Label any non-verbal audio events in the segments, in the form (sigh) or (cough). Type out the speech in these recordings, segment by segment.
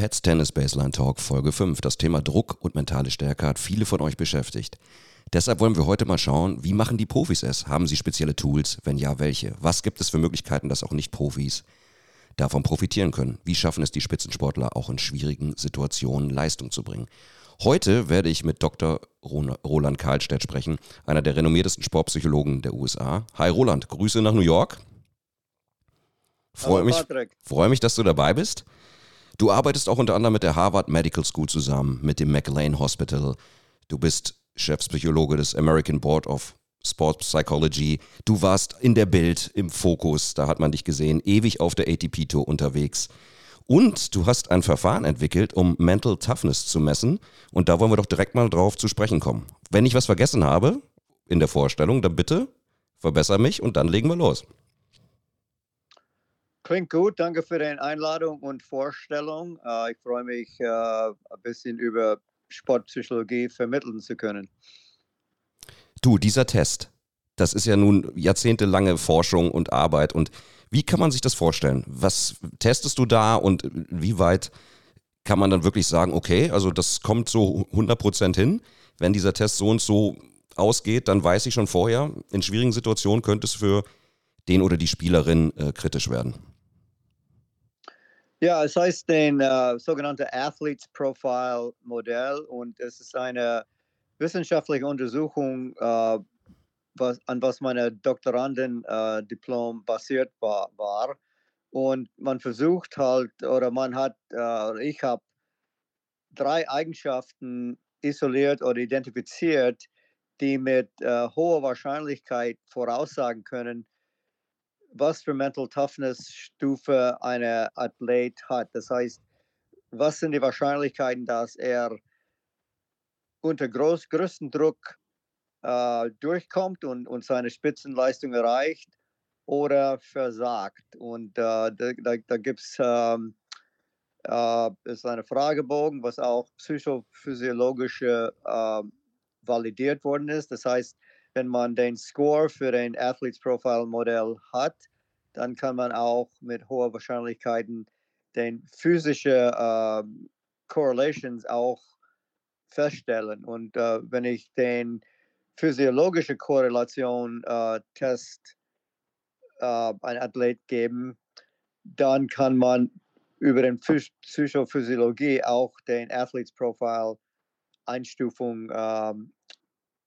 Pets Tennis Baseline Talk Folge 5. Das Thema Druck und mentale Stärke hat viele von euch beschäftigt. Deshalb wollen wir heute mal schauen, wie machen die Profis es? Haben sie spezielle Tools? Wenn ja, welche? Was gibt es für Möglichkeiten, dass auch Nicht-Profis davon profitieren können? Wie schaffen es die Spitzensportler auch in schwierigen Situationen Leistung zu bringen? Heute werde ich mit Dr. Roland Karlstedt sprechen, einer der renommiertesten Sportpsychologen der USA. Hi Roland, Grüße nach New York. Freue mich, freu mich, dass du dabei bist. Du arbeitest auch unter anderem mit der Harvard Medical School zusammen, mit dem McLean Hospital. Du bist Chefpsychologe des American Board of Sports Psychology. Du warst in der Bild im Fokus, da hat man dich gesehen, ewig auf der ATP-Tour unterwegs. Und du hast ein Verfahren entwickelt, um Mental Toughness zu messen. Und da wollen wir doch direkt mal drauf zu sprechen kommen. Wenn ich was vergessen habe in der Vorstellung, dann bitte verbessere mich und dann legen wir los. Klingt gut, danke für deine Einladung und Vorstellung. Äh, ich freue mich, äh, ein bisschen über Sportpsychologie vermitteln zu können. Du, dieser Test, das ist ja nun jahrzehntelange Forschung und Arbeit. Und wie kann man sich das vorstellen? Was testest du da und wie weit kann man dann wirklich sagen, okay, also das kommt so 100% hin. Wenn dieser Test so und so ausgeht, dann weiß ich schon vorher, in schwierigen Situationen könnte es für den oder die Spielerin äh, kritisch werden. Ja, es heißt den äh, sogenannte Athletes Profile Modell und es ist eine wissenschaftliche Untersuchung, äh, was, an was meine Doktoranden-Diplom äh, basiert war, war. Und man versucht halt, oder man hat, äh, ich habe drei Eigenschaften isoliert oder identifiziert, die mit äh, hoher Wahrscheinlichkeit voraussagen können, was für Mental Toughness Stufe ein Athlet hat. Das heißt, was sind die Wahrscheinlichkeiten, dass er unter groß, größten Druck äh, durchkommt und, und seine Spitzenleistung erreicht oder versagt. Und äh, da, da, da gibt es ähm, äh, eine Fragebogen, was auch psychophysiologische äh, validiert worden ist. Das heißt, wenn man den Score für den Athletes Profile Modell hat, dann kann man auch mit hoher Wahrscheinlichkeiten den physischen äh, Correlations auch feststellen. Und äh, wenn ich den physiologische Korrelation äh, Test äh, ein Athlet geben, dann kann man über den Psychophysiologie auch den Athletes Profile Einstufung ähm,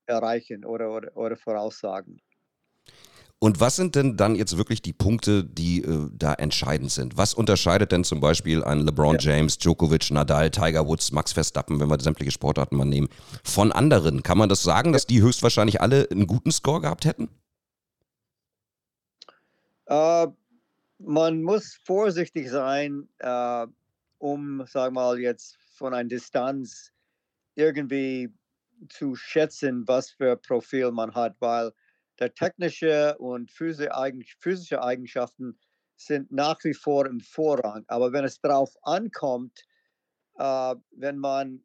erreichen oder, oder, oder voraussagen. Und was sind denn dann jetzt wirklich die Punkte, die äh, da entscheidend sind? Was unterscheidet denn zum Beispiel ein LeBron ja. James, Djokovic, Nadal, Tiger Woods, Max Verstappen, wenn wir sämtliche Sportarten mal nehmen, von anderen? Kann man das sagen, dass die höchstwahrscheinlich alle einen guten Score gehabt hätten? Äh, man muss vorsichtig sein, äh, um, sagen wir mal, jetzt von einer Distanz irgendwie zu schätzen, was für Profil man hat, weil der technische und physische Eigenschaften sind nach wie vor im Vorrang. Aber wenn es darauf ankommt, äh, wenn man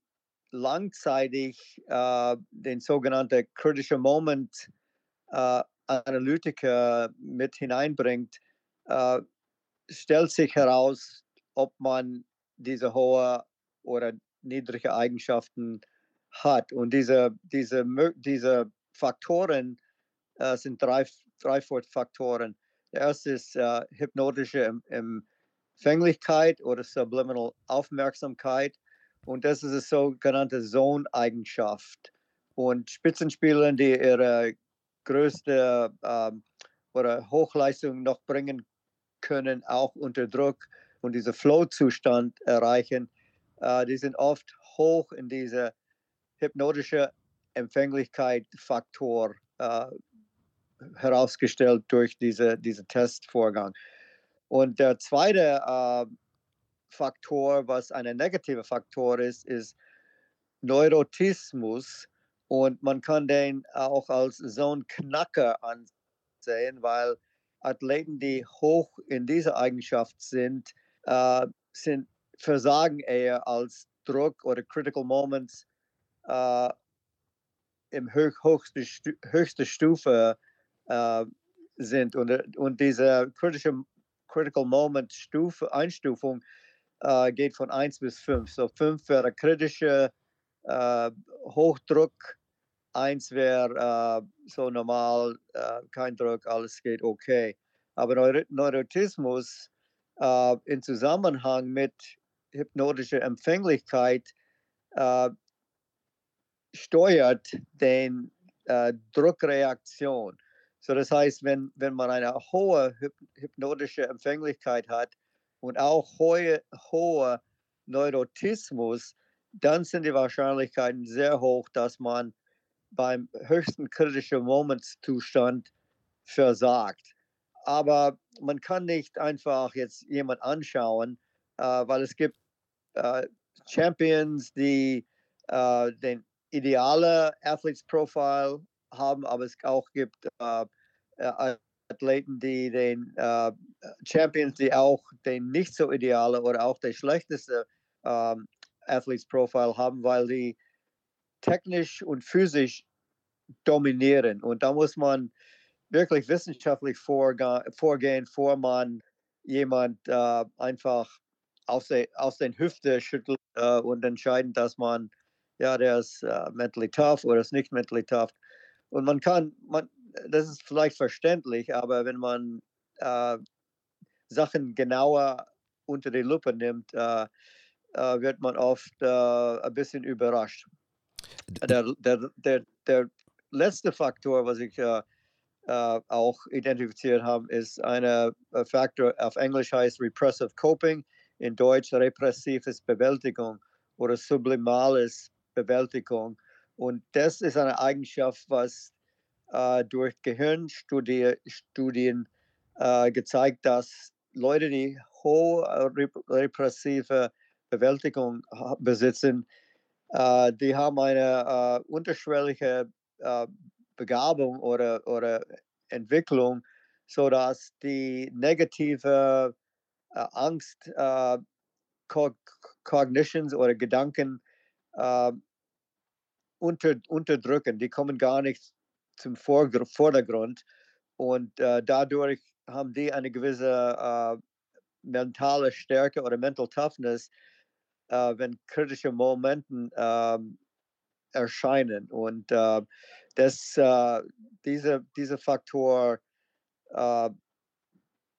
langzeitig äh, den sogenannten Critical Moment äh, Analytiker mit hineinbringt, äh, stellt sich heraus, ob man diese hohe oder niedrige Eigenschaften hat. Und diese, diese, diese Faktoren äh, sind drei, drei Faktoren. Der erste ist äh, hypnotische Empfänglichkeit oder Subliminal Aufmerksamkeit. Und das ist eine sogenannte Zone-Eigenschaft. Und Spitzenspieler, die ihre größte ähm, oder Hochleistung noch bringen können, auch unter Druck und diesen Flow-Zustand erreichen, äh, die sind oft hoch in diese hypnotische Empfänglichkeit-Faktor äh, herausgestellt durch diese, diesen Testvorgang. Und der zweite äh, Faktor, was ein negativer Faktor ist, ist Neurotismus. Und man kann den auch als so ein Knacker ansehen, weil Athleten, die hoch in dieser Eigenschaft sind, äh, sind versagen eher als Druck oder Critical Moments äh, im höch, höchste, höchste Stufe äh, sind. Und, und diese kritische Critical Moment Stufe, Einstufung äh, geht von 1 bis 5. So 5 wäre kritische äh, Hochdruck, 1 wäre äh, so normal, äh, kein Druck, alles geht okay. Aber Neur Neurotismus äh, in Zusammenhang mit hypnotischer Empfänglichkeit äh, steuert den Druckreaktion. So das heißt, wenn, wenn man eine hohe hypnotische Empfänglichkeit hat, und auch hohe, hohe Neurotismus, dann sind die Wahrscheinlichkeiten sehr hoch, dass man beim höchsten kritischen Momentszustand versagt. Aber man kann nicht einfach jetzt jemand anschauen, äh, weil es gibt äh, Champions, die äh, den idealen Athletes Profile haben, aber es auch gibt äh, äh, Athleten, die den äh, Champions, die auch den nicht so ideale oder auch der schlechteste ähm, Athletes Profile haben, weil die technisch und physisch dominieren. Und da muss man wirklich wissenschaftlich vorgehen, bevor man jemand äh, einfach aus, der, aus den Hüfte schüttelt äh, und entscheiden, dass man, ja, der ist äh, mentally tough oder ist nicht mentally tough. Und man kann, man, das ist vielleicht verständlich, aber wenn man äh, Sachen genauer unter die Lupe nimmt, äh, äh, wird man oft äh, ein bisschen überrascht. Der, der, der, der letzte Faktor, was ich äh, äh, auch identifiziert habe, ist ein Faktor, auf Englisch heißt Repressive Coping, in Deutsch repressives Bewältigung oder sublimales Bewältigung. Und das ist eine Eigenschaft, was äh, durch Gehirnstudien äh, gezeigt, dass Leute, die hohe repressive Bewältigung besitzen, äh, die haben eine äh, unterschwellige äh, Begabung oder, oder Entwicklung, sodass die negative äh, Angst, Cognitions oder Gedanken unter, unterdrücken. Die kommen gar nicht zum Vordergrund und äh, dadurch haben die eine gewisse äh, mentale Stärke oder Mental Toughness, äh, wenn kritische Momente ähm, erscheinen. Und äh, das, äh, diese, dieser Faktor äh,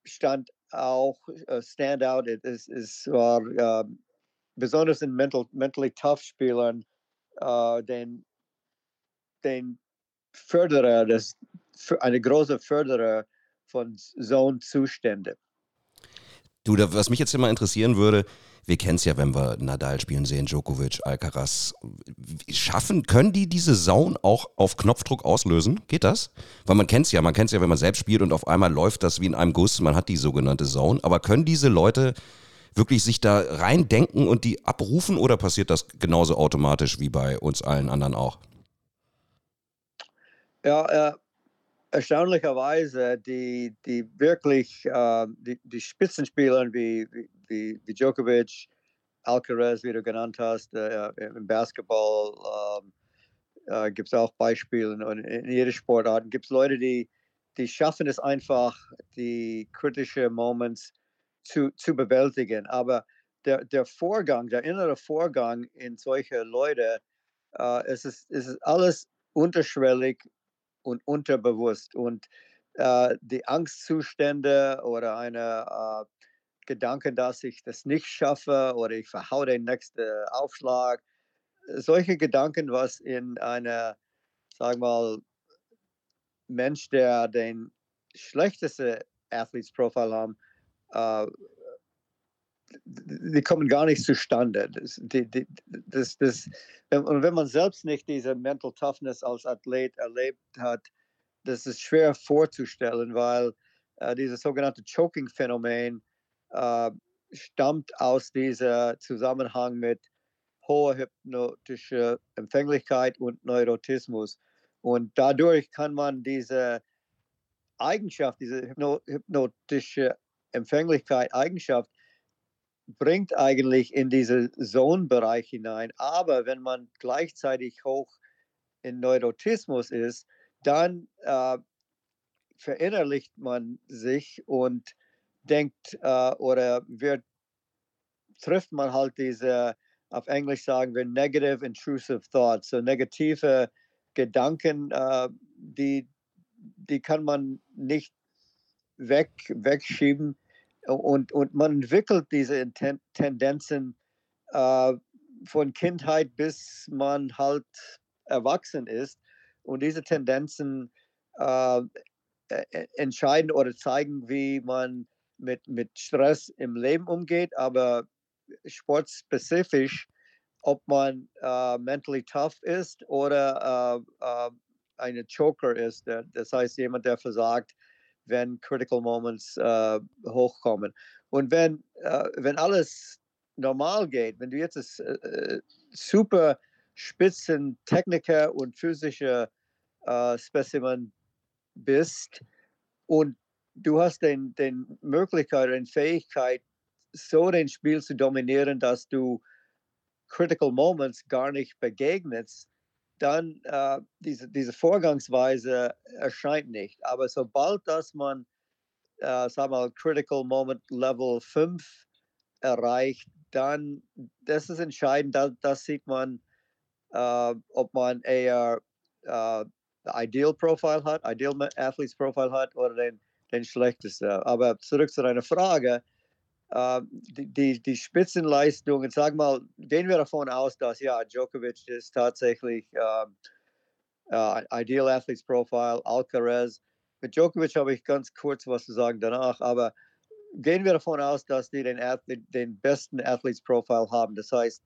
stand auch, Standout, es, es war besonders in mental, mentally tough Spielern, den, den Förderer, das, eine große Förderer von Zone-Zuständen. Du, was mich jetzt immer interessieren würde, wir kennen es ja, wenn wir Nadal spielen sehen, Djokovic, Alcaraz. Schaffen, können die diese Zone auch auf Knopfdruck auslösen? Geht das? Weil man kennt es ja, man kennt es ja, wenn man selbst spielt und auf einmal läuft das wie in einem Guss, man hat die sogenannte Zone. Aber können diese Leute wirklich sich da reindenken und die abrufen oder passiert das genauso automatisch wie bei uns allen anderen auch? Ja, äh, erstaunlicherweise, die, die wirklich, äh, die, die Spitzenspieler wie, wie, wie Djokovic, Alcaraz, wie du genannt hast, äh, im Basketball ähm, äh, gibt es auch Beispiele und in jeder Sportart gibt es Leute, die, die schaffen es einfach, die kritischen Moments zu, zu bewältigen. Aber der, der Vorgang, der innere Vorgang in solche Leute, äh, es, ist, es ist alles unterschwellig und unterbewusst. Und äh, die Angstzustände oder eine äh, Gedanke, dass ich das nicht schaffe oder ich verhau den nächsten Aufschlag, solche Gedanken, was in einer, sagen wir mal, Mensch, der den schlechtesten Athletes Profile haben, äh, die kommen gar nicht zustande. Das, die, die, das, das, und wenn man selbst nicht diese Mental Toughness als Athlet erlebt hat, das ist schwer vorzustellen, weil äh, dieses sogenannte Choking-Phänomen äh, stammt aus diesem Zusammenhang mit hoher hypnotischer Empfänglichkeit und Neurotismus. Und dadurch kann man diese Eigenschaft, diese hypnotische Empfänglichkeit, Eigenschaft bringt eigentlich in diesen Zone-Bereich hinein. Aber wenn man gleichzeitig hoch in Neurotismus ist, dann äh, verinnerlicht man sich und denkt äh, oder wird trifft man halt diese, auf Englisch sagen wir, negative intrusive thoughts, so negative Gedanken, äh, die, die kann man nicht weg, wegschieben und, und man entwickelt diese Tendenzen äh, von Kindheit bis man halt erwachsen ist. Und diese Tendenzen äh, e, entscheiden oder zeigen, wie man mit, mit Stress im Leben umgeht, aber sportspezifisch, ob man äh, mentally tough ist oder äh, äh, eine Choker ist, das heißt jemand, der versagt, wenn Critical Moments äh, hochkommen. Und wenn, äh, wenn alles normal geht, wenn du jetzt ein äh, super Spitzentechniker und physischer Specimen bist und du hast den, den Möglichkeit und Fähigkeit, so den Spiel zu dominieren, dass du Critical Moments gar nicht begegnest, dann äh, diese, diese Vorgangsweise erscheint nicht. Aber sobald dass man, äh, sag mal, Critical Moment Level 5 erreicht, dann, das ist entscheidend, da, das sieht man, äh, ob man eher äh, Ideal Profile hat, Ideal Athletes Profile hat oder den, den schlechtesten. Aber zurück zu deiner Frage, die, die, die Spitzenleistungen, sag mal, gehen wir davon aus, dass ja, Djokovic ist tatsächlich äh, uh, Ideal Athletes Profile, Alcaraz. Mit Djokovic habe ich ganz kurz was zu sagen danach, aber gehen wir davon aus, dass die den, Athlet, den besten Athletes Profile haben. Das heißt,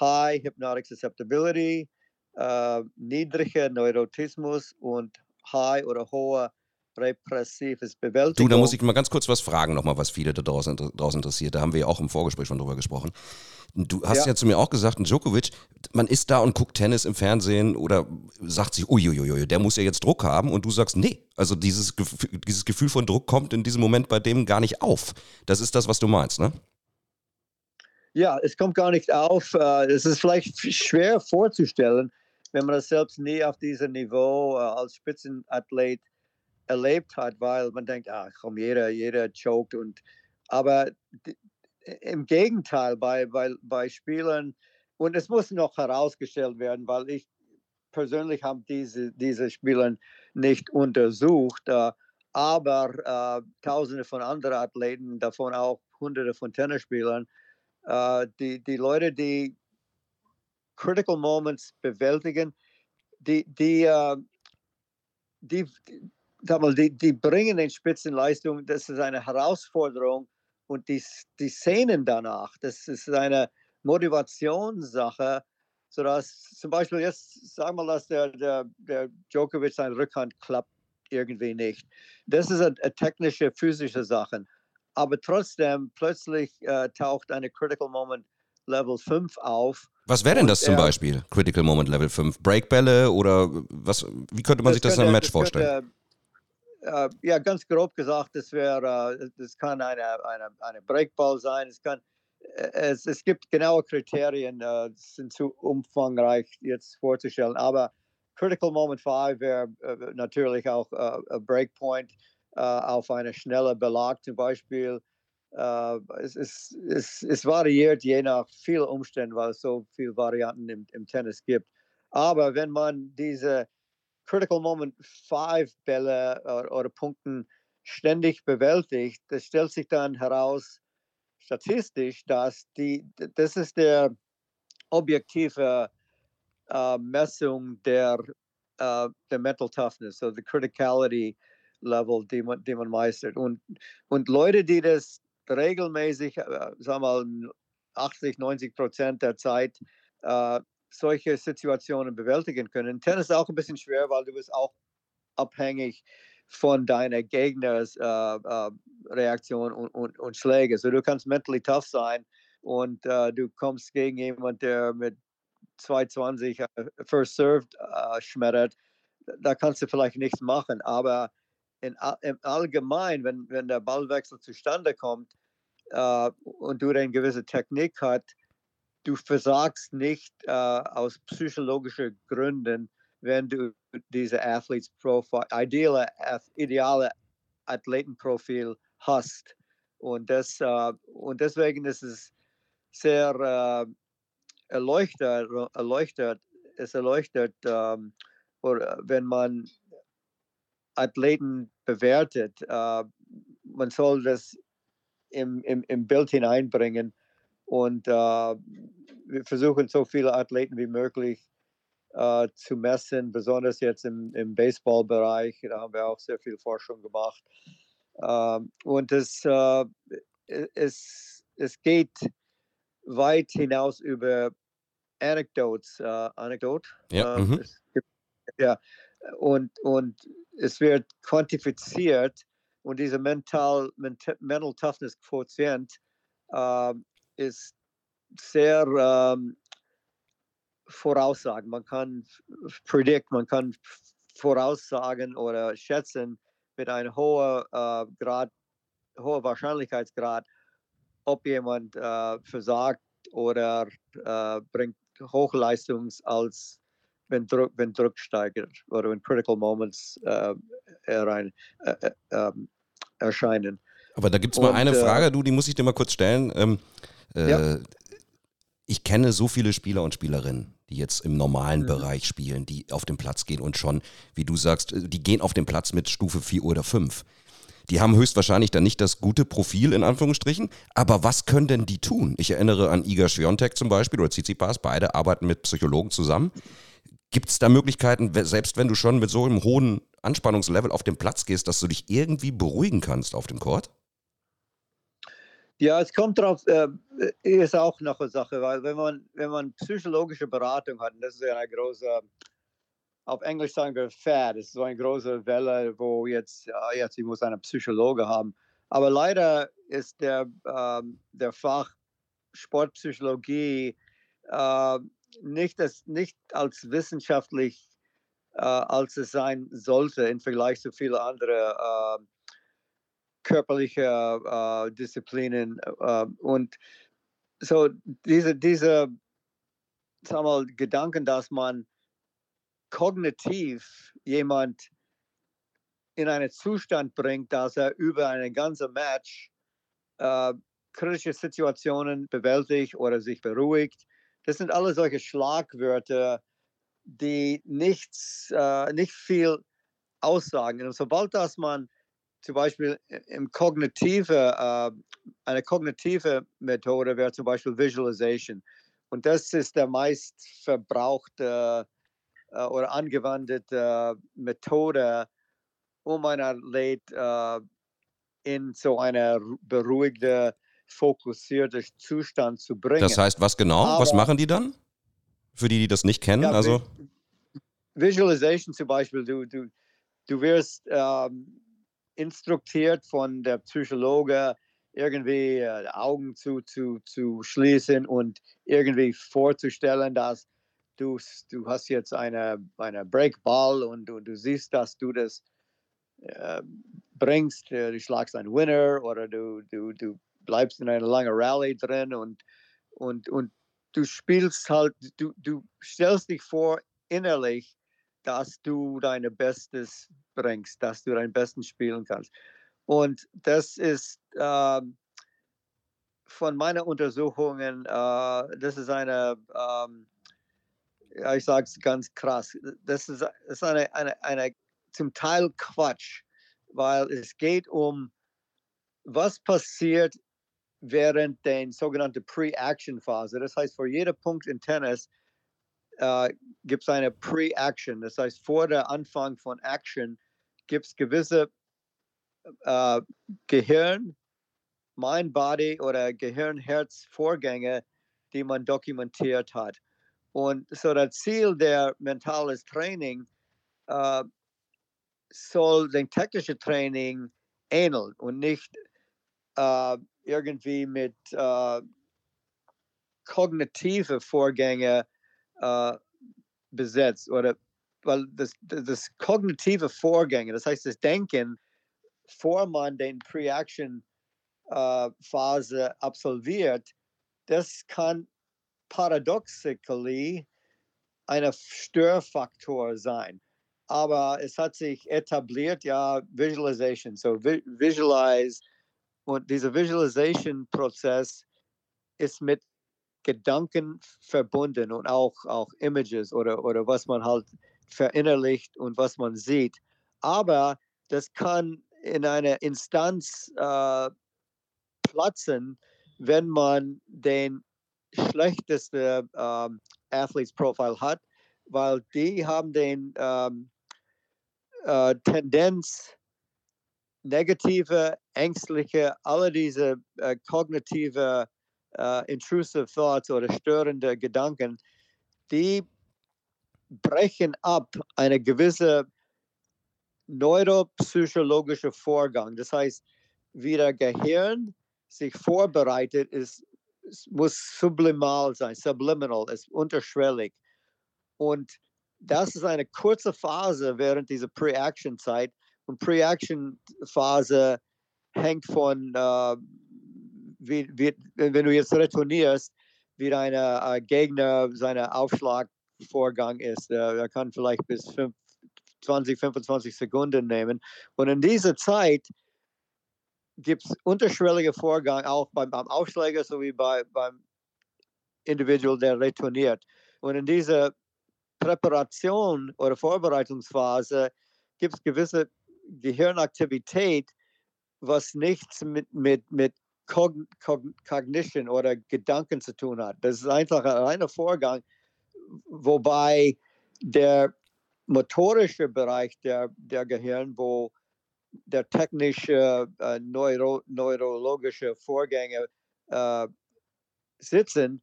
High Hypnotic Susceptibility, äh, niedriger Neurotismus und High oder hoher repressives Bewältigung. Du, da muss ich mal ganz kurz was fragen, nochmal, was viele da draußen, draußen interessiert. Da haben wir ja auch im Vorgespräch schon drüber gesprochen. Du hast ja. ja zu mir auch gesagt, Djokovic, man ist da und guckt Tennis im Fernsehen oder sagt sich, uiuiui, der muss ja jetzt Druck haben und du sagst, nee, also dieses, dieses Gefühl von Druck kommt in diesem Moment bei dem gar nicht auf. Das ist das, was du meinst, ne? Ja, es kommt gar nicht auf. Äh, es ist vielleicht schwer vorzustellen, wenn man das selbst nie auf diesem Niveau äh, als Spitzenathlet erlebt hat, weil man denkt, ach komm, jeder, jeder choked und aber im Gegenteil bei, bei, bei Spielern und es muss noch herausgestellt werden, weil ich persönlich habe diese, diese Spieler nicht untersucht, äh, aber äh, tausende von anderen Athleten, davon auch hunderte von Tennisspielern, äh, die, die Leute, die Critical Moments bewältigen, die, die, äh, die, die, die bringen in Spitzenleistung, das ist eine Herausforderung und die, die Szenen danach, das ist eine Motivationssache, sodass zum Beispiel jetzt, sagen wir mal, dass der, der, der Djokovic seine Rückhand klappt irgendwie nicht. Das ist eine, eine technische, physische Sache. Aber trotzdem, plötzlich äh, taucht eine Critical Moment Level 5 auf. Was wäre denn das zum Beispiel, Critical Moment Level 5? Breakbälle oder was, wie könnte man sich das in einem Match vorstellen? Äh, ja, ganz grob gesagt, das wäre, äh, das kann eine, eine, eine Breakball sein, es kann, äh, es, es gibt genaue Kriterien, äh, sind zu umfangreich jetzt vorzustellen, aber Critical Moment 5 wäre äh, natürlich auch äh, Breakpoint äh, auf eine schnelle Belag zum Beispiel. es, es, es, es variiert je nach vielen Umständen, weil es so viele Varianten im, im Tennis gibt. Aber wenn man diese Critical Moment 5 Bälle oder, oder Punkten ständig bewältigt, das stellt sich dann heraus statistisch, dass die, das ist der objektive äh, Messung der, äh, der Mental Toughness, so the Criticality Level, die man, die man meistert. Und, und Leute, die das regelmäßig, äh, sagen wir mal, 80, 90 Prozent der Zeit äh, solche Situationen bewältigen können. Tennis ist auch ein bisschen schwer, weil du bist auch abhängig von deiner Gegners äh, äh, Reaktion und, und, und Schläge. So du kannst mentally tough sein und äh, du kommst gegen jemanden, der mit 220 äh, First Served äh, schmettert. Da kannst du vielleicht nichts machen, aber in, im Allgemeinen, wenn, wenn der Ballwechsel zustande kommt äh, und du eine gewisse Technik hast, du versagst nicht äh, aus psychologischen Gründen, wenn du diese Athletes Profile, ideale, ideale Athletenprofil hast. Und, das, äh, und deswegen ist es sehr äh, erleuchtet, erleuchtet, es erleuchtet, ähm, oder wenn man Athleten bewertet. Äh, man soll das im, im, im Bild hineinbringen und äh, wir versuchen so viele Athleten wie möglich äh, zu messen, besonders jetzt im, im Baseballbereich. Da haben wir auch sehr viel Forschung gemacht. Ähm, und es, äh, es, es geht weit hinaus über Anecdotes. Äh, Anecdote? Ja. Mhm. Gibt, ja. Und, und es wird quantifiziert und dieser Mental, Mental Toughness Quotient äh, ist sehr ähm, voraussagen. Man kann predict, man kann voraussagen oder schätzen mit einem hohen äh, Grad, hoher Wahrscheinlichkeitsgrad, ob jemand äh, versagt oder äh, bringt Hochleistungs als wenn Druck, wenn Druck steigt oder wenn Critical Moments äh, erein, äh, äh, ähm, erscheinen. Aber da gibt es mal eine äh, Frage, du, die muss ich dir mal kurz stellen. Ähm, ja. Äh, ich kenne so viele Spieler und Spielerinnen, die jetzt im normalen mhm. Bereich spielen, die auf den Platz gehen und schon, wie du sagst, äh, die gehen auf den Platz mit Stufe 4 oder 5. Die haben höchstwahrscheinlich dann nicht das gute Profil in Anführungsstrichen, aber was können denn die tun? Ich erinnere an Iga Swiatek zum Beispiel oder Tsitsipas, beide arbeiten mit Psychologen zusammen. Gibt es da Möglichkeiten, selbst wenn du schon mit so einem hohen Anspannungslevel auf den Platz gehst, dass du dich irgendwie beruhigen kannst auf dem Court? Ja, es kommt drauf, äh, ist auch noch eine Sache, weil wenn man, wenn man psychologische Beratung hat, und das ist ja eine große, auf Englisch sagen wir Fad, das ist so eine große Welle, wo jetzt, ja, jetzt ich muss einen Psychologe haben. Aber leider ist der, äh, der Fach Sportpsychologie äh, nicht, das, nicht als wissenschaftlich, äh, als es sein sollte im Vergleich zu vielen anderen körperlichen äh, Disziplinen. Äh, und so diese, diese sag mal, Gedanken, dass man kognitiv jemand in einen Zustand bringt, dass er über eine ganze Match äh, kritische Situationen bewältigt oder sich beruhigt das sind alle solche Schlagwörter, die nichts, äh, nicht viel aussagen. Und sobald dass man zum Beispiel im kognitive, äh, eine kognitive Methode wäre zum Beispiel Visualization. Und das ist der meist verbrauchte äh, oder angewandte Methode, um ein Athlet äh, in so eine beruhigte fokussierter Zustand zu bringen. Das heißt, was genau? Aber, was machen die dann? Für die, die das nicht kennen? Ja, also Visualization zum Beispiel, du, du, du wirst ähm, instruktiert von der Psychologe, irgendwie äh, Augen zu, zu, zu schließen und irgendwie vorzustellen, dass du, du hast jetzt eine, eine Breakball und, und du siehst, dass du das äh, bringst, du schlagst einen Winner oder du, du, du bleibst in einer langen Rallye drin und, und, und du spielst halt, du, du stellst dich vor innerlich, dass du dein Bestes bringst, dass du dein Besten spielen kannst. Und das ist äh, von meinen Untersuchungen, äh, das ist eine, ja, ich sage es ganz krass, das ist, ist eine, eine, eine zum Teil Quatsch, weil es geht um, was passiert während der sogenannten Pre-Action-Phase. Das heißt, vor jedem Punkt in Tennis äh, gibt es eine Pre-Action. Das heißt, vor der Anfang von Action gibt es gewisse äh, Gehirn, Mind, Body oder Gehirn-Herz-Vorgänge, die man dokumentiert hat. Und so das Ziel der mentales Training äh, soll dem technischen Training ähneln und nicht äh, irgendwie mit äh, kognitive Vorgänge äh, besetzt oder weil das, das kognitive Vorgänge, das heißt das Denken, vor man den Pre-Action äh, Phase absolviert, das kann paradoxically ein Störfaktor sein. Aber es hat sich etabliert, ja, Visualization, so visualize und dieser Visualization-Prozess ist mit Gedanken verbunden und auch, auch Images oder, oder was man halt verinnerlicht und was man sieht. Aber das kann in einer Instanz äh, platzen, wenn man den schlechtesten ähm, Athletes Profile hat, weil die haben den ähm, äh, Tendenz, negative, ängstliche, alle diese äh, kognitive, äh, intrusive Thoughts oder störende Gedanken, die brechen ab eine gewisse neuropsychologische Vorgang. Das heißt, wie der Gehirn sich vorbereitet, ist, muss sublimal sein, subliminal, ist unterschwellig. Und das ist eine kurze Phase während dieser Pre-Action-Zeit. Und Pre-Action-Phase hängt von, äh, wie, wie, wenn du jetzt retournierst, wie dein äh, Gegner seinen Aufschlagvorgang ist. Äh, er kann vielleicht bis 5, 20, 25 Sekunden nehmen. Und in dieser Zeit gibt es unterschwellige Vorgang auch beim, beim Aufschläger sowie bei, beim Individual, der retourniert. Und in dieser Präparation oder Vorbereitungsphase gibt es gewisse Gehirnaktivität, was nichts mit, mit, mit Cogn Cognition oder Gedanken zu tun hat. Das ist einfach ein reiner Vorgang, wobei der motorische Bereich der, der Gehirn, wo der technische, äh, neuro, neurologische Vorgänge äh, sitzen,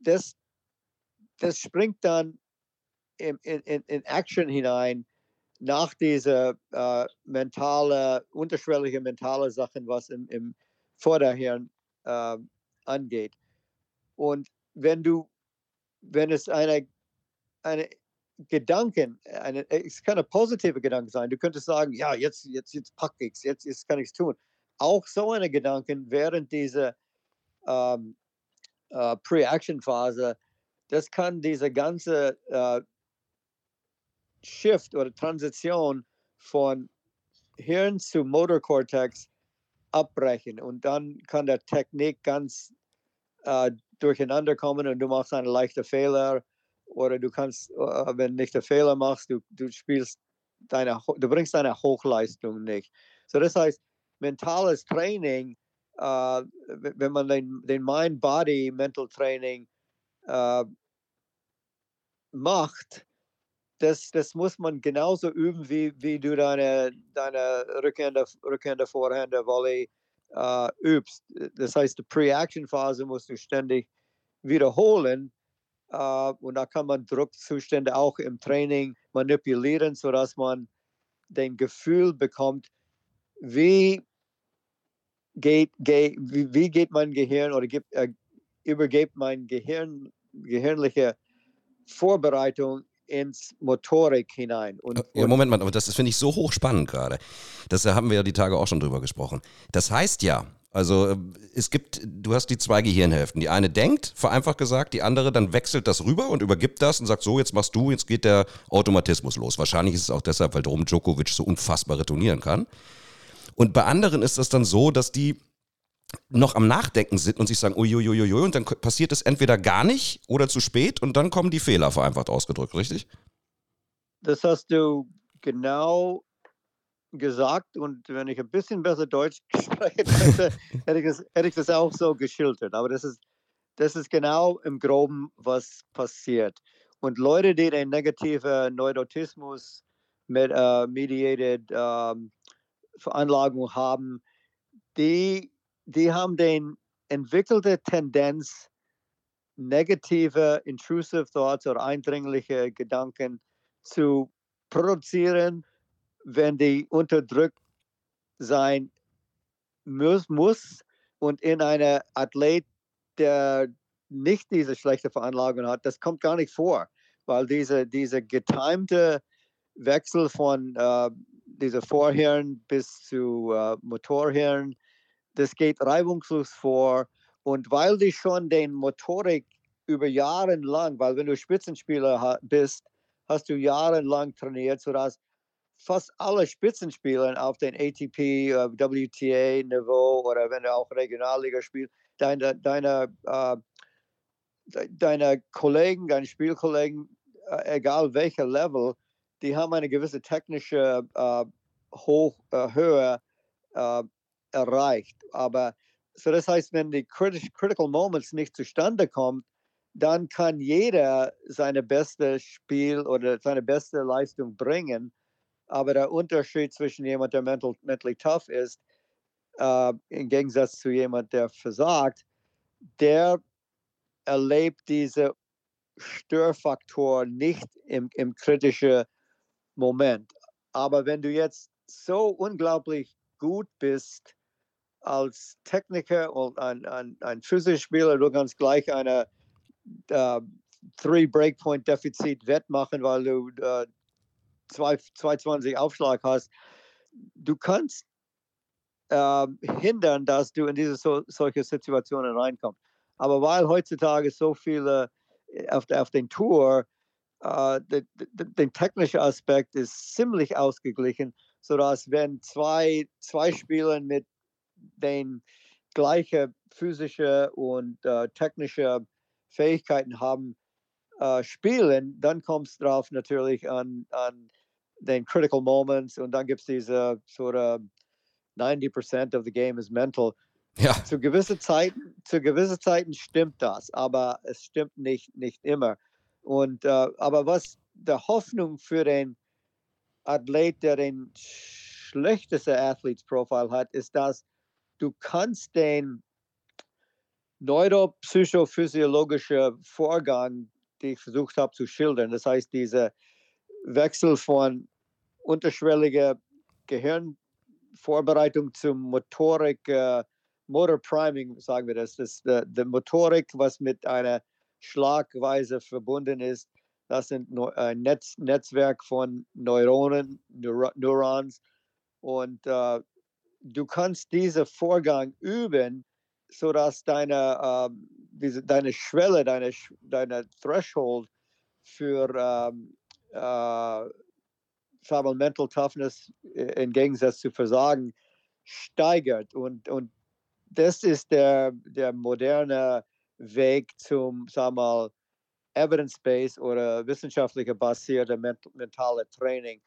das, das springt dann in, in, in Action hinein nach dieser äh, mentale, unterschwellige mentale Sachen, was im, im Vorderhirn äh, angeht. Und wenn du, wenn es eine, eine Gedanken, eine, es kann ein positiver Gedanke sein. Du könntest sagen, ja, jetzt, jetzt, jetzt packe ich es, jetzt, jetzt kann ich es tun. Auch so eine Gedanken während dieser ähm, äh, Pre-Action-Phase, das kann diese ganze äh, Shift oder Transition von Hirn zu Motorkortex abbrechen und dann kann der Technik ganz äh, durcheinander kommen und du machst einen leichten Fehler oder du kannst, äh, wenn nicht einen Fehler machst, du, du spielst deine, du bringst deine Hochleistung nicht. So das heißt, mentales Training, äh, wenn man den, den Mind-Body-Mental-Training äh, macht, das, das muss man genauso üben, wie, wie du deine, deine Rückhände, Rückhände Vorhände, Volley äh, übst. Das heißt, die Pre-Action-Phase musst du ständig wiederholen, Uh, und da kann man Druckzustände auch im Training manipulieren, sodass man den Gefühl bekommt, wie geht, geht, wie, wie geht mein Gehirn oder gibt, äh, übergeht mein Gehirn, gehirnliche Vorbereitung ins Motorik hinein. Und, ja, Moment mal, aber das finde ich so hochspannend gerade. Das haben wir ja die Tage auch schon drüber gesprochen. Das heißt ja, also es gibt, du hast die zwei Gehirnhälften. Die eine denkt, vereinfacht gesagt, die andere dann wechselt das rüber und übergibt das und sagt, so, jetzt machst du, jetzt geht der Automatismus los. Wahrscheinlich ist es auch deshalb, weil Drom Djokovic so unfassbar retournieren kann. Und bei anderen ist das dann so, dass die noch am Nachdenken sind und sich sagen, uiuiuiui, und dann passiert es entweder gar nicht oder zu spät und dann kommen die Fehler, vereinfacht ausgedrückt, richtig? Das hast du genau gesagt und wenn ich ein bisschen besser Deutsch (laughs) sprechen könnte, hätte, ich das, hätte ich das auch so geschildert. Aber das ist, das ist genau im Groben, was passiert. Und Leute, die den negativen Neurotismus mit uh, mediated um, Veranlagung haben, die, die haben den entwickelte Tendenz, negative, intrusive Thoughts oder eindringliche Gedanken zu produzieren wenn die unterdrückt sein muss, muss und in einer Athlet, der nicht diese schlechte Veranlagung hat, das kommt gar nicht vor, weil diese, diese getimte Wechsel von äh, dieser Vorhirn bis zu äh, Motorhirn, das geht reibungslos vor. Und weil du schon den Motorik über Jahre lang, weil wenn du Spitzenspieler bist, hast du jahrelang trainiert, sodass fast alle Spitzenspieler auf den ATP, WTA-Niveau oder wenn du auch Regionalliga spielst, deine, deine uh, deine Kollegen, deine Spielkollegen, äh, egal welcher Level, die haben eine gewisse technische äh, Hoch, äh, Höhe äh, erreicht. Aber so das heißt, wenn die Critical Moments nicht zustande kommen, dann kann jeder seine beste Spiel oder seine beste Leistung bringen. Aber der Unterschied zwischen jemand, der mental, mentally tough ist, äh, im Gegensatz zu jemand, der versagt, der erlebt diese Störfaktor nicht im, im kritischen Moment. Aber wenn du jetzt so unglaublich gut bist als Techniker und ein, ein, ein Physikspieler, du kannst gleich eine äh, Three Breakpoint Defizit wettmachen, weil du äh, 220 Aufschlag hast. Du kannst äh, hindern, dass du in diese so, solche Situationen reinkommst. Aber weil heutzutage so viele äh, auf, der, auf den Tour, äh, der, der, technische Aspekt ist ziemlich ausgeglichen, sodass wenn zwei, zwei Spieler mit den gleichen physischen und äh, technischen Fähigkeiten haben, äh, spielen, dann kommt es drauf natürlich an, an den Critical Moments und dann gibt es diese sort of 90% of the game is mental. Ja. Zu gewissen Zeiten, zu gewissen Zeiten stimmt das, aber es stimmt nicht, nicht immer. Und äh, aber was der Hoffnung für den Athlet, der den schlechtesten Athletes Profile hat, ist, dass du kannst den neuropsychophysiologischen Vorgang, den ich versucht habe zu schildern, das heißt dieser Wechsel von unterschwelliger Gehirnvorbereitung zum Motorik, äh, Motor Priming, sagen wir das, das die, die Motorik, was mit einer Schlagweise verbunden ist, das sind ein Netz, Netzwerk von Neuronen, Neuro, Neurons. Und äh, du kannst diesen Vorgang üben, sodass deine, äh, diese, deine Schwelle, deine, deine Threshold für ähm, äh, Mental Toughness äh, im Gegensatz zu Versagen steigert. Und, und das ist der, der moderne Weg zum, sagen mal, evidence-based oder wissenschaftlich basierte mentale Training.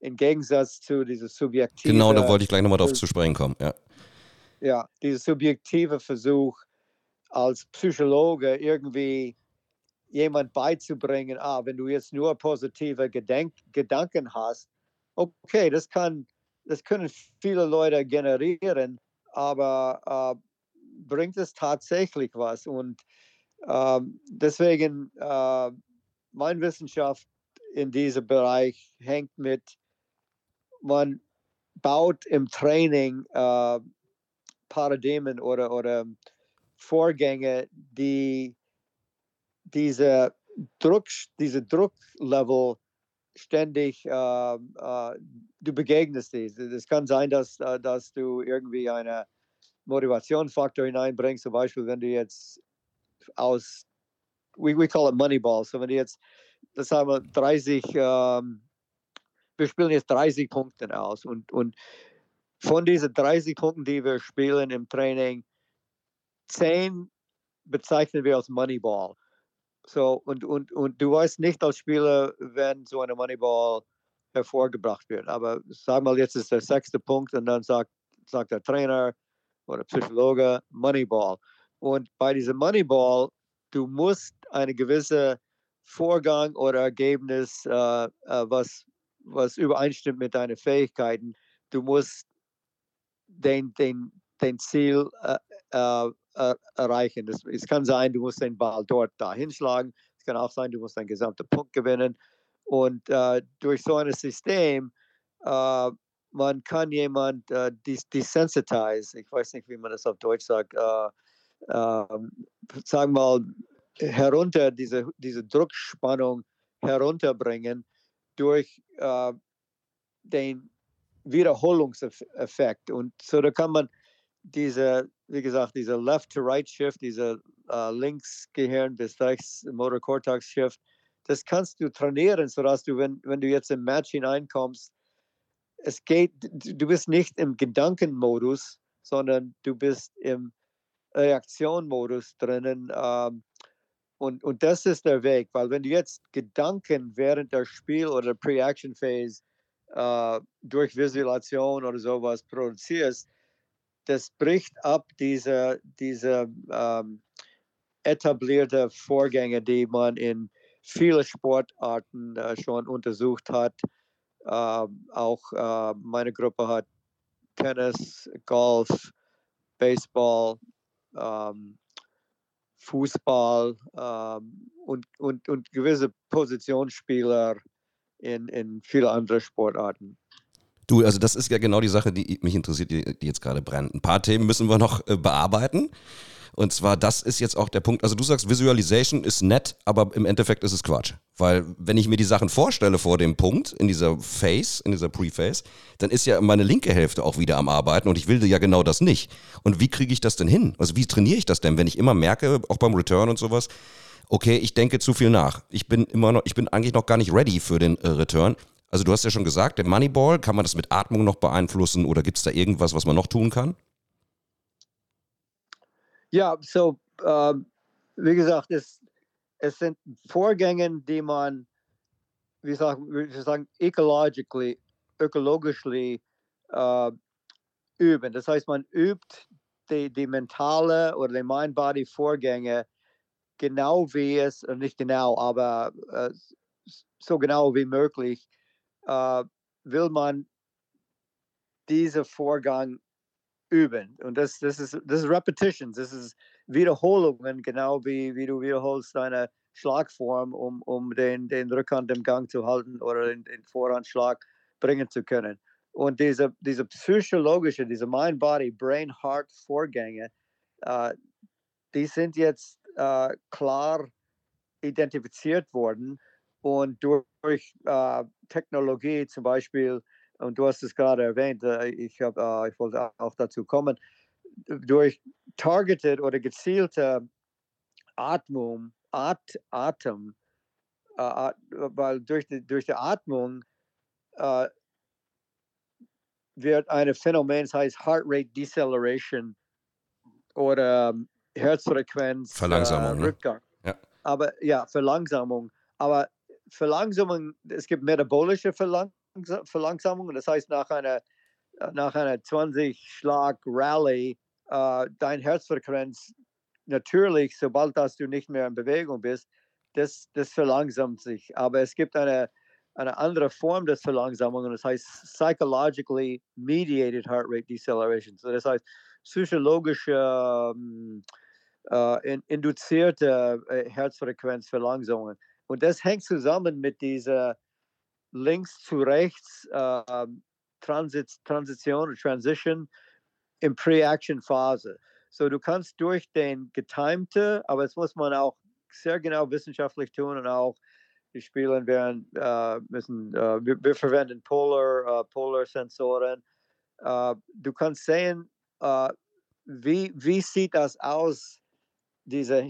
Im Gegensatz zu dieser subjektiven. Genau, da wollte ich gleich nochmal drauf zu sprechen kommen. Ja ja, dieser subjektive Versuch als Psychologe irgendwie jemand beizubringen, ah, wenn du jetzt nur positive Gedenk Gedanken hast, okay, das kann, das können viele Leute generieren, aber äh, bringt es tatsächlich was? Und äh, deswegen, äh, meine Wissenschaft in diesem Bereich hängt mit, man baut im Training äh, Paradigmen oder, oder Vorgänge, die diese Druck, diese Drucklevel ständig, äh, äh, du begegnest. Es kann sein, dass, äh, dass du irgendwie einen Motivationsfaktor hineinbringst, zum Beispiel, wenn du jetzt aus, we, we call it Moneyball, so wenn du jetzt, das haben wir 30, ähm, wir spielen jetzt 30 Punkte aus und, und von diesen 30 Punkten, die wir spielen im Training, 10 bezeichnen wir als Moneyball. So, und, und, und du weißt nicht als Spieler, wenn so eine Moneyball hervorgebracht wird. Aber sag mal, jetzt ist der sechste Punkt und dann sagt, sagt der Trainer oder Psychologe Moneyball. Und bei diesem Moneyball, du musst eine gewisse Vorgang oder Ergebnis, äh, äh, was, was übereinstimmt mit deinen Fähigkeiten, du musst den, den, den Ziel äh, äh, äh, erreichen. Es, es, kann sein, du musst den Ball dort da hinschlagen. Es kann auch sein, du musst einen gesamten Punkt gewinnen. Und äh, durch so ein System, äh, man kann jemand äh, desensitize, ich weiß nicht, wie man das auf Deutsch sagt, äh, ähm, sagen wir mal, herunter, diese, diese Druckspannung herunterbringen durch den Wiederholungseffekt. Und so da kann man diese, wie gesagt, diese Left-to-Right-Shift, diese äh, Linksgehirn bis rechts Motor Cortex-Shift, das kannst du trainieren, sodass du, wenn, wenn du jetzt im Match hineinkommst, es geht, du bist nicht im Gedankenmodus, sondern du bist im Reaktionmodus drinnen. Ähm, und, und das ist der Weg, weil wenn du jetzt Gedanken während der Spiel- oder Pre-Action-Phase äh, durch Visualisation oder sowas produzierst, das bricht ab diese, diese ähm, etablierte Vorgänge, die man in vielen Sportarten äh, schon untersucht hat. Äh, auch meine Gruppe hat Tennis, Golf, Baseball, ähm, Fußball ähm, und, und, und gewisse Positionsspieler in, in viele andere Sportarten. Du, also das ist ja genau die Sache, die mich interessiert, die, die jetzt gerade brennt. Ein paar Themen müssen wir noch äh, bearbeiten. Und zwar, das ist jetzt auch der Punkt. Also du sagst, Visualization ist nett, aber im Endeffekt ist es Quatsch. Weil wenn ich mir die Sachen vorstelle vor dem Punkt, in dieser Phase, in dieser Pre-Phase, dann ist ja meine linke Hälfte auch wieder am Arbeiten und ich will ja genau das nicht. Und wie kriege ich das denn hin? Also wie trainiere ich das denn, wenn ich immer merke, auch beim Return und sowas, okay, ich denke zu viel nach. Ich bin immer noch, ich bin eigentlich noch gar nicht ready für den äh, Return. Also du hast ja schon gesagt, der Moneyball, kann man das mit Atmung noch beeinflussen oder gibt es da irgendwas, was man noch tun kann? Ja, so, äh, wie gesagt, es, es sind Vorgänge, die man, wie sagen, wir sagen, ecologically, ökologisch äh, üben. Das heißt, man übt die, die mentale oder die Mind-Body-Vorgänge genau wie es, nicht genau, aber äh, so genau wie möglich, äh, will man diesen Vorgang üben. Und das, das, ist, das ist Repetitions, das ist Wiederholungen, genau wie, wie du wiederholst deine Schlagform, um, um den, den Rückhand im Gang zu halten oder den, den Vorhandschlag bringen zu können. Und diese, diese psychologische, diese Mind-Body-Brain-Heart-Vorgänge, äh, die sind jetzt äh, klar identifiziert worden und durch äh, Technologie zum Beispiel und du hast es gerade erwähnt, äh, ich, hab, äh, ich wollte auch dazu kommen, durch targeted oder gezielte Atmung, At, Atem, äh, weil durch die, durch die Atmung äh, wird ein Phänomen, das heißt Heart Rate Deceleration oder ähm, Herzfrequenz Verlangsamung, äh, Rückgang. Ne? Ja. Aber ja, Verlangsamung. Aber Verlangsamung, es gibt metabolische Verlang Verlangsamung. Das heißt, nach einer, äh, nach einer 20-Schlag-Rallye, äh, dein Herzfrequenz natürlich, sobald dass du nicht mehr in Bewegung bist, das, das verlangsamt sich. Aber es gibt eine, eine andere Form des Verlangsamung das heißt psychologically mediated heart rate deceleration. So das heißt psychologische ähm, äh, in, induzierte äh, Herzfrequenzverlangsamungen. Und das hängt zusammen mit dieser links zu rechts äh, Transit, Transition Transition im Pre-Action-Phase. So, du kannst durch den getimte, aber das muss man auch sehr genau wissenschaftlich tun und auch die Spieler werden äh, müssen, äh, wir, wir, verwenden Polar, äh, Polar-Sensoren. Äh, du kannst sehen, äh, wie, wie sieht das aus, diese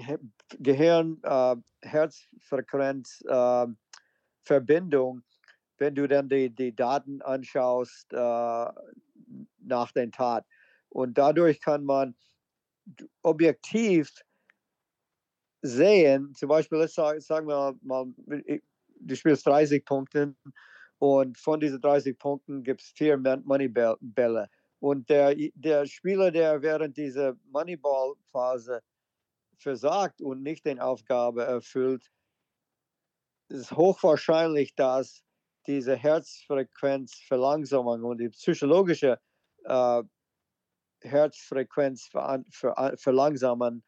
Gehirn-Herzfrequenz-Verbindung wenn du dann die, die Daten anschaust äh, nach den Tat. Und dadurch kann man objektiv sehen, zum Beispiel, jetzt sagen wir mal, du spielst 30 Punkte und von diesen 30 Punkten gibt es vier Moneybälle. Und der, der Spieler, der während dieser Moneyball-Phase versagt und nicht den Aufgabe erfüllt, ist hochwahrscheinlich, dass diese Herzfrequenzverlangsamung und die psychologische äh, Herzfrequenzverlangsamen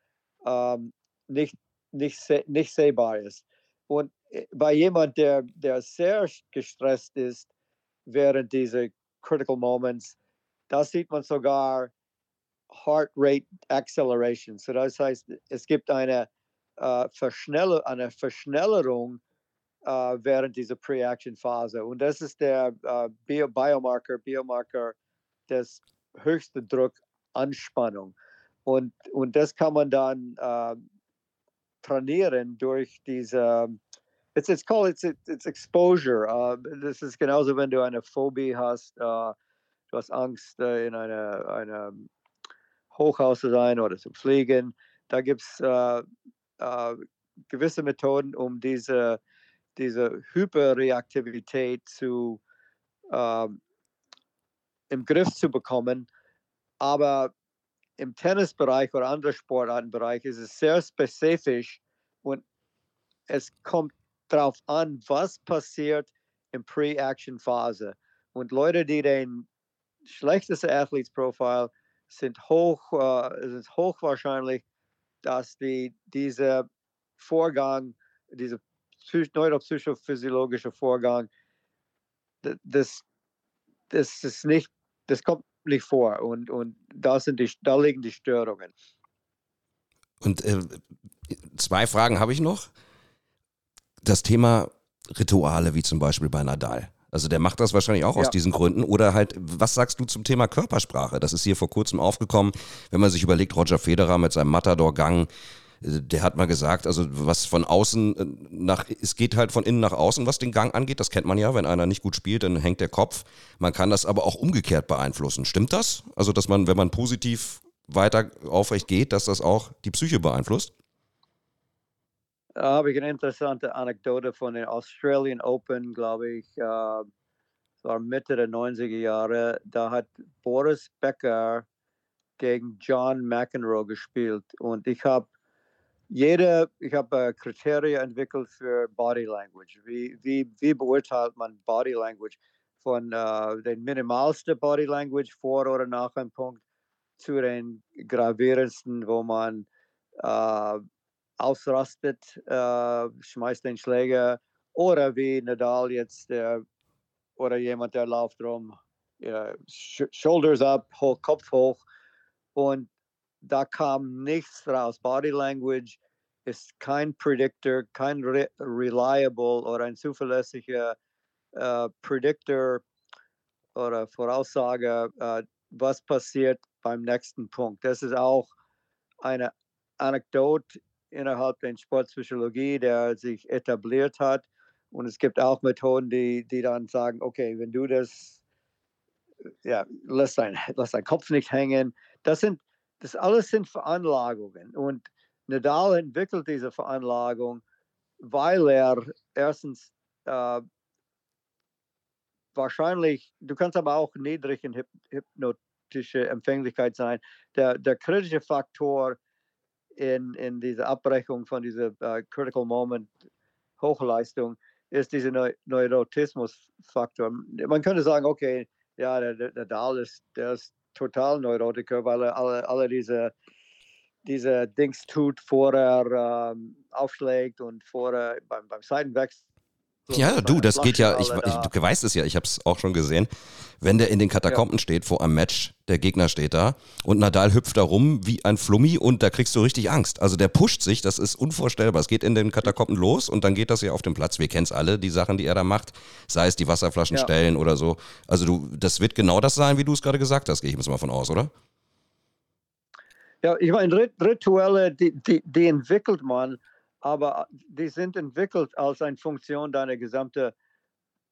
ähm, nicht, nicht, nicht sehbar ist. Und äh, bei jemand, der, der sehr gestresst ist während dieser Critical Moments, da sieht man sogar Heart Rate Acceleration. So das heißt, es gibt eine, äh, Verschnell eine Verschnellerung äh, während dieser Pre-Action-Phase. Und das ist der äh, Bio Biomarker, Biomarker des höchsten Druck, Anspannung. Und, und das kann man dann äh, trainieren durch diese, it's, it's called, it's, it's exposure. Uh, das ist genauso, wenn du eine Phobie hast, uh, du hast Angst, uh, in einem eine Hochhaus zu sein oder zu fliegen. Da gibt es gewisse Methoden, um diese, diese Hyperreaktivität zu, ähm, im Griff zu bekommen. Aber im Tennisbereich oder anderen Sportartenbereich ist es sehr spezifisch und es kommt darauf an, was passiert in Pre-Action-Phase. Und Leute, die den schlechtesten Athletes-Profil sind hoch, äh, ist hochwahrscheinlich, dass die dieser Vorgang, dieser neuropsychophysiologische Vorgang, das, das ist nicht, das kommt nicht vor und, und da, sind die, da liegen die Störungen. Und äh, zwei Fragen habe ich noch. Das Thema Rituale, wie zum Beispiel bei Nadal. Also der macht das wahrscheinlich auch ja. aus diesen Gründen. Oder halt, was sagst du zum Thema Körpersprache? Das ist hier vor kurzem aufgekommen, wenn man sich überlegt, Roger Federer mit seinem Matador-Gang, der hat mal gesagt, also was von außen äh, nach, es geht halt von innen nach außen, was den Gang angeht. Das kennt man ja, wenn einer nicht gut spielt, dann hängt der Kopf. Man kann das aber auch umgekehrt beeinflussen. Stimmt das? Also, dass man, wenn man positiv weiter aufrecht geht, dass das auch die Psyche beeinflusst? Da habe ich eine interessante Anekdote von den Australian Open, glaube ich, äh, war Mitte der 90er Jahre. Da hat Boris Becker gegen John McEnroe gespielt und ich habe jede, ich habe äh, Kriterien entwickelt für Body Language. Wie, wie, wie beurteilt man Body Language? Von äh, den minimalsten Body Language vor oder nach einem Punkt zu den gravierendsten, wo man äh, ausrastet, äh, schmeißt den Schläger oder wie Nadal jetzt der, oder jemand, der läuft rum, Shoulders up, Kopf hoch und da kam nichts raus. Body Language ist kein Predictor, kein re reliable oder ein zuverlässiger äh, Predictor oder Voraussage, äh, was passiert beim nächsten Punkt. Das ist auch eine Anekdote innerhalb der Sportpsychologie, der sich etabliert hat. Und es gibt auch Methoden, die, die dann sagen, okay, wenn du das, ja, lass deinen lass dein Kopf nicht hängen. Das sind, das alles sind Veranlagungen. Und Nadal entwickelt diese Veranlagung, weil er erstens äh, wahrscheinlich, du kannst aber auch niedrig in hypnotische Empfänglichkeit sein. Der, der kritische Faktor in, in dieser Abbrechung von dieser uh, Critical Moment Hochleistung ist dieser Neu Neurotismus-Faktor. Man könnte sagen, okay, ja, der, der Dahl ist, der ist total Neurotiker, weil er alle, alle diese, diese Dings tut, vor er ähm, aufschlägt und vor er beim, beim Seitenwechsel ja, du, das geht ja, ich, ich, du weißt es ja, ich habe es auch schon gesehen. Wenn der in den Katakomben ja. steht vor einem Match, der Gegner steht da und Nadal hüpft da rum wie ein Flummi und da kriegst du richtig Angst. Also der pusht sich, das ist unvorstellbar. Es geht in den Katakomben los und dann geht das ja auf den Platz. Wir kennen es alle, die Sachen, die er da macht, sei es die Wasserflaschen ja. stellen oder so. Also du, das wird genau das sein, wie du es gerade gesagt hast, gehe ich mal von aus, oder? Ja, ich meine, Rituelle, die, die, die entwickelt man aber äh, die sind entwickelt als eine Funktion deiner gesamten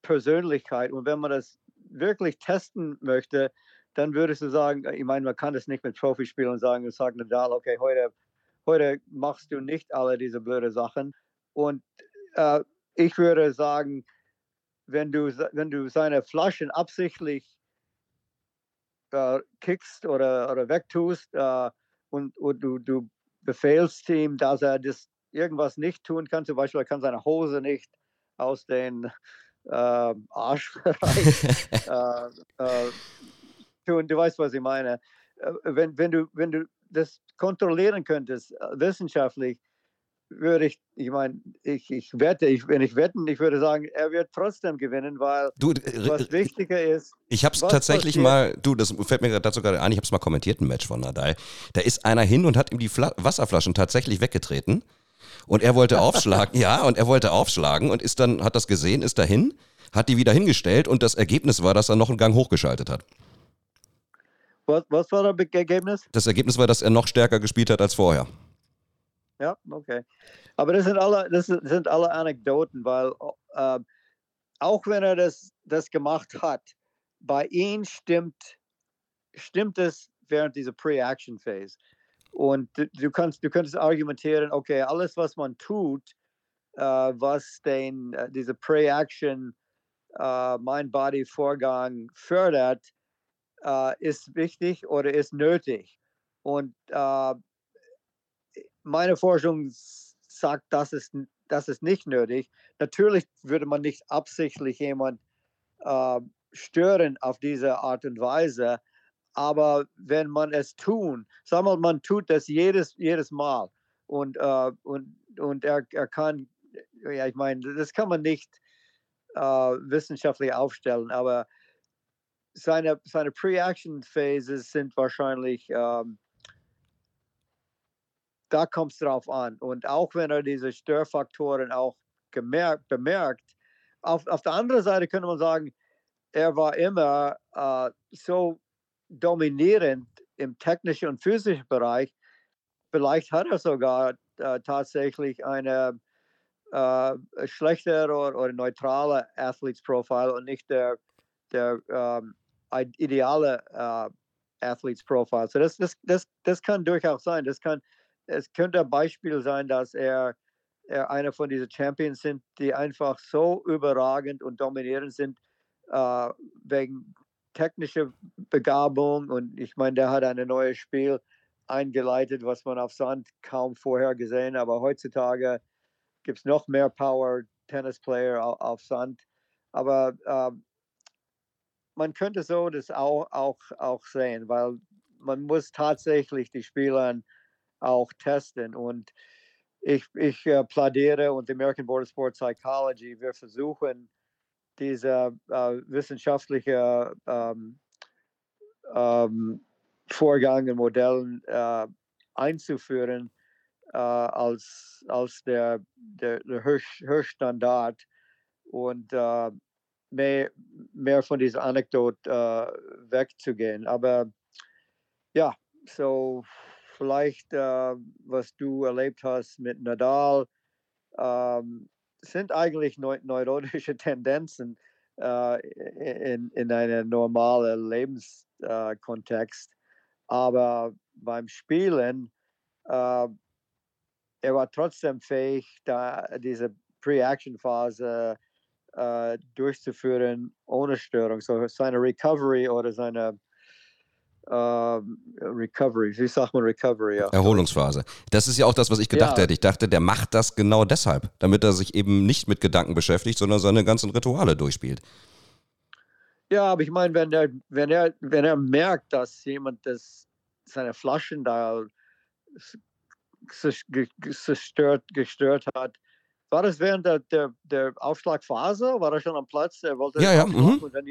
Persönlichkeit. Und wenn man das wirklich testen möchte, dann würdest du sagen, ich meine, man kann das nicht mit Profispielern sagen und sagen, Nadal, okay, heute, heute machst du nicht alle diese blöden Sachen. Und äh, ich würde sagen, wenn du, wenn du seine Flaschen absichtlich äh, kickst oder, oder wegtust äh, und, und du, du befehlst ihm, dass er das irgendwas nicht tun kann, zum Beispiel er kann seine Hose nicht aus den äh, Arschbereich (laughs) (laughs) äh, äh, tun. Du weißt, was ich meine. Äh, wenn, wenn, du, wenn du das kontrollieren könntest, äh, wissenschaftlich, würde ich, ich meine, ich, ich wette, ich, wenn ich wetten, ich würde sagen, er wird trotzdem gewinnen, weil du, was wichtiger ist. Ich habe es tatsächlich passiert, mal, du, das fällt mir dazu gerade ein, ich habe es mal kommentiert, ein Match von Nadal. Da ist einer hin und hat ihm die Fla Wasserflaschen tatsächlich weggetreten und er wollte aufschlagen, ja, und er wollte aufschlagen und ist dann, hat das gesehen, ist dahin, hat die wieder hingestellt und das Ergebnis war, dass er noch einen Gang hochgeschaltet hat. Was, was war das Ergebnis? Das Ergebnis war, dass er noch stärker gespielt hat als vorher. Ja, okay. Aber das sind alle, das sind alle Anekdoten, weil äh, auch wenn er das, das gemacht hat, bei ihm stimmt, stimmt es während dieser Pre-Action-Phase. Und du, kannst, du könntest argumentieren, okay, alles, was man tut, äh, was den, äh, diese Pre-Action, äh, Mind-Body-Vorgang fördert, äh, ist wichtig oder ist nötig. Und äh, meine Forschung sagt, das ist, das ist nicht nötig. Natürlich würde man nicht absichtlich jemand äh, stören auf diese Art und Weise, aber wenn man es tun, sagen wir man tut das jedes, jedes Mal und, äh, und, und er, er kann, ja, ich meine, das kann man nicht äh, wissenschaftlich aufstellen, aber seine, seine Pre-Action-Phases sind wahrscheinlich, ähm, da kommt es drauf an. Und auch wenn er diese Störfaktoren auch gemerkt, bemerkt, auf, auf der anderen Seite könnte man sagen, er war immer äh, so dominierend im technischen und physischen Bereich. Vielleicht hat er sogar äh, tatsächlich eine äh, schlechte oder, oder neutrale Athletes Profile und nicht der, der ähm, ideale äh, Athletes Profile. So das, das, das, das kann durchaus sein. Das kann, es könnte ein Beispiel sein, dass er, er einer von diesen Champions sind, die einfach so überragend und dominierend sind, äh, wegen technischer Begabung und ich meine, der hat ein neues Spiel eingeleitet, was man auf Sand kaum vorher gesehen, aber heutzutage gibt es noch mehr Power Tennisplayer auf, auf Sand. Aber äh, man könnte so das auch, auch, auch sehen, weil man muss tatsächlich die Spieler auch testen und ich, ich äh, plädiere und die American Board of Sport Psychology, wir versuchen diese äh, wissenschaftliche ähm, ähm, Vorgänge, Modellen äh, einzuführen äh, als, als der, der, der Höchststandard und äh, mehr, mehr von dieser Anekdote äh, wegzugehen. Aber ja, so vielleicht, äh, was du erlebt hast mit Nadal, ähm, sind eigentlich neu neurotische Tendenzen äh, in, in einem normalen Lebenskontext. Äh, Aber beim Spielen, äh, er war trotzdem fähig, da diese Pre-Action-Phase äh, durchzuführen ohne Störung. So seine Recovery oder seine Uh, Recovery, wie sagt man Recovery? Ja. Erholungsphase. Das ist ja auch das, was ich gedacht ja. hätte. Ich dachte, der macht das genau deshalb, damit er sich eben nicht mit Gedanken beschäftigt, sondern seine ganzen Rituale durchspielt. Ja, aber ich meine, wenn er, wenn er, wenn er merkt, dass jemand das, seine Flaschen da gestört, gestört hat, war das während der, der, der Aufschlagphase? War er schon am Platz? Er wollte ja, ja. Mhm. Und dann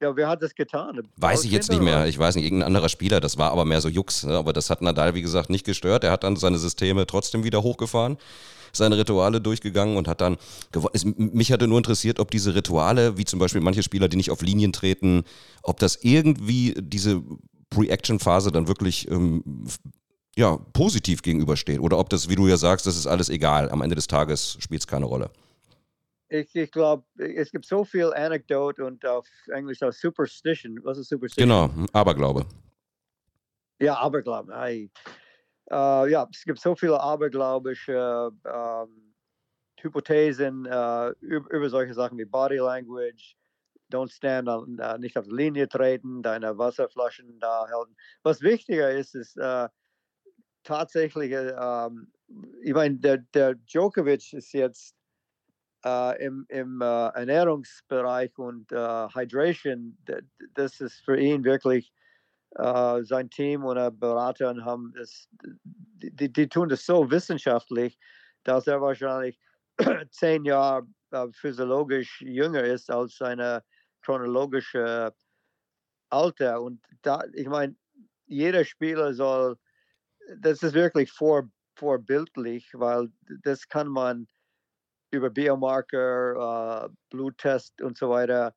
ja, wer hat das getan? Weiß ich jetzt nicht mehr. Ich weiß nicht, irgendein anderer Spieler. Das war aber mehr so Jux. Ne? Aber das hat Nadal, wie gesagt, nicht gestört. Er hat dann seine Systeme trotzdem wieder hochgefahren, seine Rituale durchgegangen und hat dann gewonnen. Mich hatte nur interessiert, ob diese Rituale, wie zum Beispiel manche Spieler, die nicht auf Linien treten, ob das irgendwie diese Pre-Action-Phase dann wirklich ähm, ja, positiv gegenübersteht. Oder ob das, wie du ja sagst, das ist alles egal. Am Ende des Tages spielt es keine Rolle ich, ich glaube, es gibt so viel Anekdote und auf Englisch auch Superstition. Was ist Superstition? Genau, Aberglaube. Ja, Aberglaube. I, uh, ja, es gibt so viele aberglaubische ähm, Hypothesen uh, über, über, solche Sachen wie Body Language, don't stand, on, uh, nicht auf die Linie treten, deine Wasserflaschen da halten. Was wichtiger ist, ist uh, tatsächlich, ähm, ich meine, der, der Djokovic ist jetzt äh, im, im äh, Ernährungsbereich und äh, Hydration, das ist für ihn wirklich äh, sein Team und Berater haben das, die, die tun das so wissenschaftlich, dass er wahrscheinlich (clears throat) zehn Jahre äh, physiologisch jünger ist als seine chronologische Alter. Und da, ich meine, jeder Spieler soll, das ist wirklich vor, vorbildlich, weil das kann man über Biomarker, äh, Bluttest und so weiter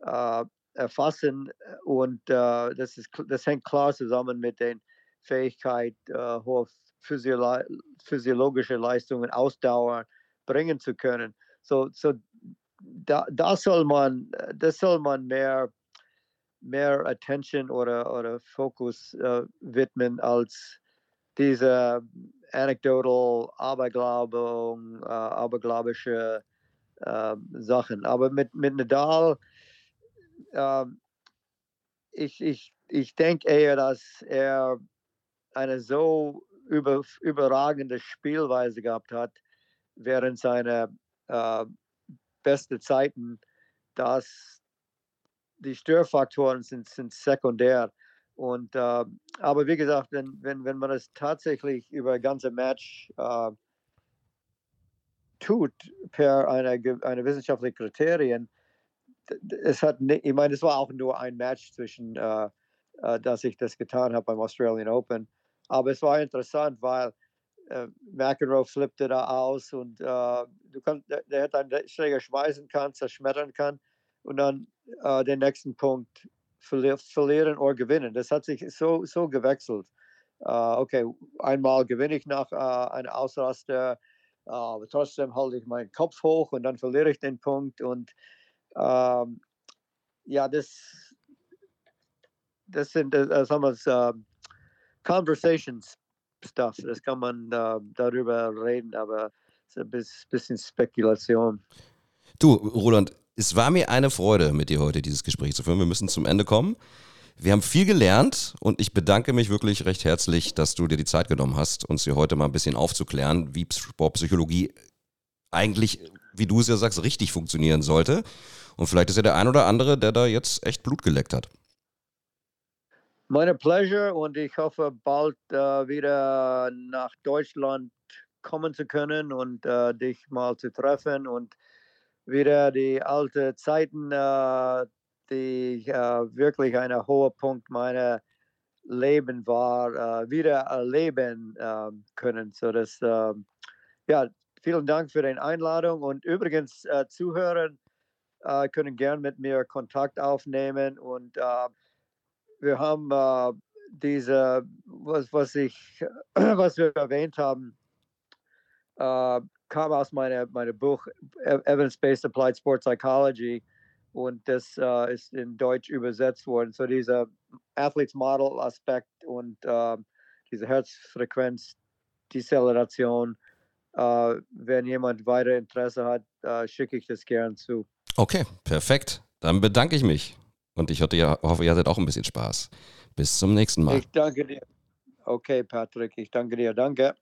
äh, erfassen. Und äh, das, ist, das hängt klar zusammen mit der Fähigkeit, äh, hohe Physiolo physiologische Leistungen, Ausdauer bringen zu können. So, so da, da soll man, das soll man mehr, mehr Attention oder, oder Fokus äh, widmen als diese anecdotal Aberglaubung, äh, aberglaubische äh, Sachen. Aber mit, mit Nadal, äh, ich, ich, ich denke eher, dass er eine so über, überragende Spielweise gehabt hat während seiner äh, besten Zeiten, dass die Störfaktoren sind, sind sekundär. Und, äh, aber wie gesagt, wenn, wenn, wenn man es tatsächlich über ein ganze Match äh, tut, per eine, eine wissenschaftliche Kriterien, es hat, ich meine, es war auch nur ein Match zwischen, äh, äh, dass ich das getan habe beim Australian Open. Aber es war interessant, weil äh, McEnroe flippte da aus und äh, du kannst, der, der hätte einen Schläger schmeißen kann, zerschmettern kann und dann äh, den nächsten Punkt verli verlieren oder gewinnen. Das hat sich so, so gewechselt. Uh, okay, einmal gewinne ich nach uh, einem Ausraster, uh, aber trotzdem halte ich meinen Kopf hoch und dann verliere ich den Punkt. Und ähm, ja, das, das sind, äh, sagen wir Conversations Stuff. Das kann man darüber reden, aber es ist ein bisschen Spekulation. Du, Roland, es war mir eine Freude, mit dir heute dieses Gespräch zu führen. Wir müssen zum Ende kommen. Wir haben viel gelernt und ich bedanke mich wirklich recht herzlich, dass du dir die Zeit genommen hast, uns hier heute mal ein bisschen aufzuklären, wie Sportpsychologie eigentlich, wie du es ja sagst, richtig funktionieren sollte. Und vielleicht ist ja der ein oder andere, der da jetzt echt Blut geleckt hat. Meine Pleasure und ich hoffe, bald äh, wieder nach Deutschland kommen zu können und äh, dich mal zu treffen und wieder die alten Zeiten, äh, die äh, wirklich ein hoher Punkt meiner Leben war, äh, wieder erleben können. So dass, ja, vielen Dank für die Einladung und übrigens Zuhörer können gern mit mir Kontakt aufnehmen und wir haben diese, was, was ich, (clears throat) was wir erwähnt haben, kam aus meinem meine Buch Evidence-Based Applied Sport Psychology und das uh, ist in Deutsch übersetzt worden. So dieser Athletes Model Aspekt und uh, diese Herzfrequenz, Dezeleration. Uh, wenn jemand weiter Interesse hat, schicke ich das gern zu. Okay, perfekt. Dann bedanke ich mich und ich hoffe, ihr hattet auch ein bisschen Spaß. Bis zum nächsten Mal. Ich danke dir. Okay, Patrick, ich danke dir. Danke.